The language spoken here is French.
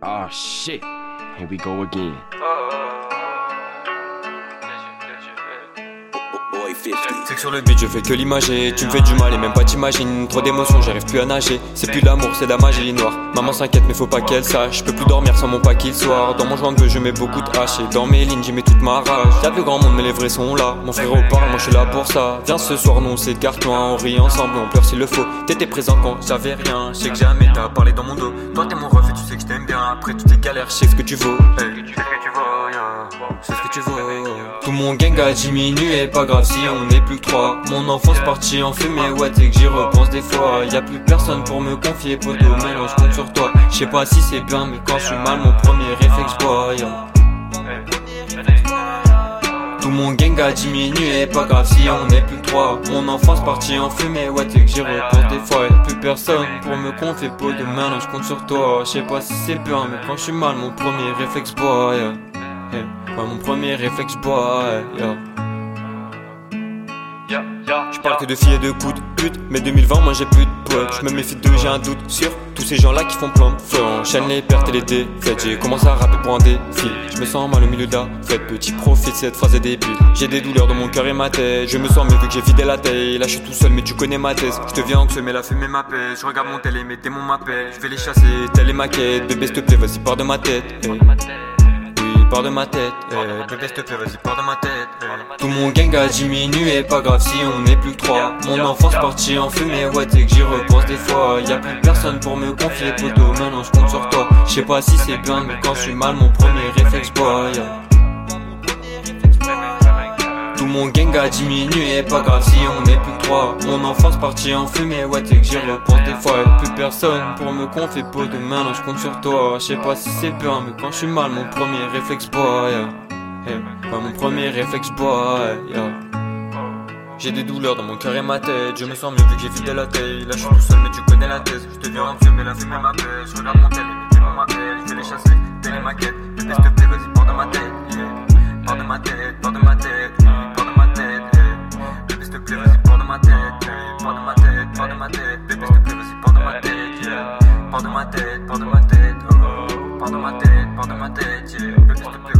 Oh shit, here we go again. C'est que sur le beat je fais que l'imager. Tu me fais du mal et même pas t'imagines. Trop d'émotions j'arrive plus à nager. C'est plus l'amour c'est la magie noire Maman s'inquiète mais faut pas qu'elle sache. Je peux plus dormir sans mon paquet le soir Dans mon joint de je mets beaucoup de hache Et dans mes lignes j'y mets toute ma rage. Y'a plus grand monde mais les vrais sont là. Mon frère parle moi je suis là pour ça. Viens ce soir nous on s'écarte loin On rit ensemble. On pleure s'il le faut. T'étais présent quand j'avais rien. Je sais que jamais t'as parlé dans mon dos. Toi t'es mon tu que je Après toutes tes galères je sais ce que tu vaux C'est ce que tu veux Tout mon gang a diminué Pas grave si on est plus que trois. Mon enfance partie en fumée Ouais t'es que j'y repense des fois. Y a plus personne pour me confier Poto mélange compte sur toi. Je sais pas si c'est bien mais quand je suis mal Mon premier réflexe boy tout mon gang a diminué, pas grave si on est plus que trois. Mon enfance partie en fumée, ouais t'es que j'y repense des fois. Y'a plus personne pour me confier, Pot de mélange compte sur toi. Je sais pas si c'est bien mais quand je suis mal Mon premier réflexe boy yeah. Ouais, mon premier réflexe boy yeah. Je parle que de filles et de coups de pute. Mais 2020 moi j'ai plus de potes. Je me méfie d'eux j'ai un doute sur Tous ces gens là qui font plein de feu Enchaîne les pertes et les défaites. J'ai commencé à rapper pour un défi. Je me sens mal au milieu d'un fait. Petit profit cette phrase est débile. J'ai des douleurs dans mon cœur et ma tête. Je me sens mieux vu que j'ai vidé la taille. Là je suis tout seul mais tu connais ma thèse. Je deviens anxieux mais la fumée m'appelle Je regarde mon télé mes démons m'appellent Je vais les chasser telle est ma quête. Bébé s'il te plaît vas-y pars de ma tête pars de ma tête. Eh, bébé, s'il te plaît, vas-y, pars de ma tête. Eh. Tout mon gang a diminué, pas grave si on est plus que trois. Mon enfance partie en fumée, ouais, t'es que j'y repense des fois. Y a plus personne pour me confier, poto, maintenant je compte sur toi. Je sais pas si c'est bien, mais quand je suis mal, mon premier réflexe, boy. Mon gang a diminué, pas grave si on est plus que trois. Mon enfance partie en fumée, ouais t'es que j'y repense des fois plus personne pour me confier, peau de main, je compte sur toi. Je sais pas si c'est bien, mais quand je suis mal, mon premier réflexe boy yeah. mon premier réflexe boy yeah. J'ai des douleurs dans mon cœur et ma tête. Je me sens mieux vu que j'ai vidé la taille. Là je suis tout seul mais tu connais la thèse. Je deviens vieux mais la fumée m'appelle Je regarde mon tel Je vais les chasser, pas de ma tête, pas de ma tête, bébé s'il te plaît vas-y de ma tête, yeah. De ma tête, pas de ma tête, oh, de ma tête, de ma bébé s'il te plaît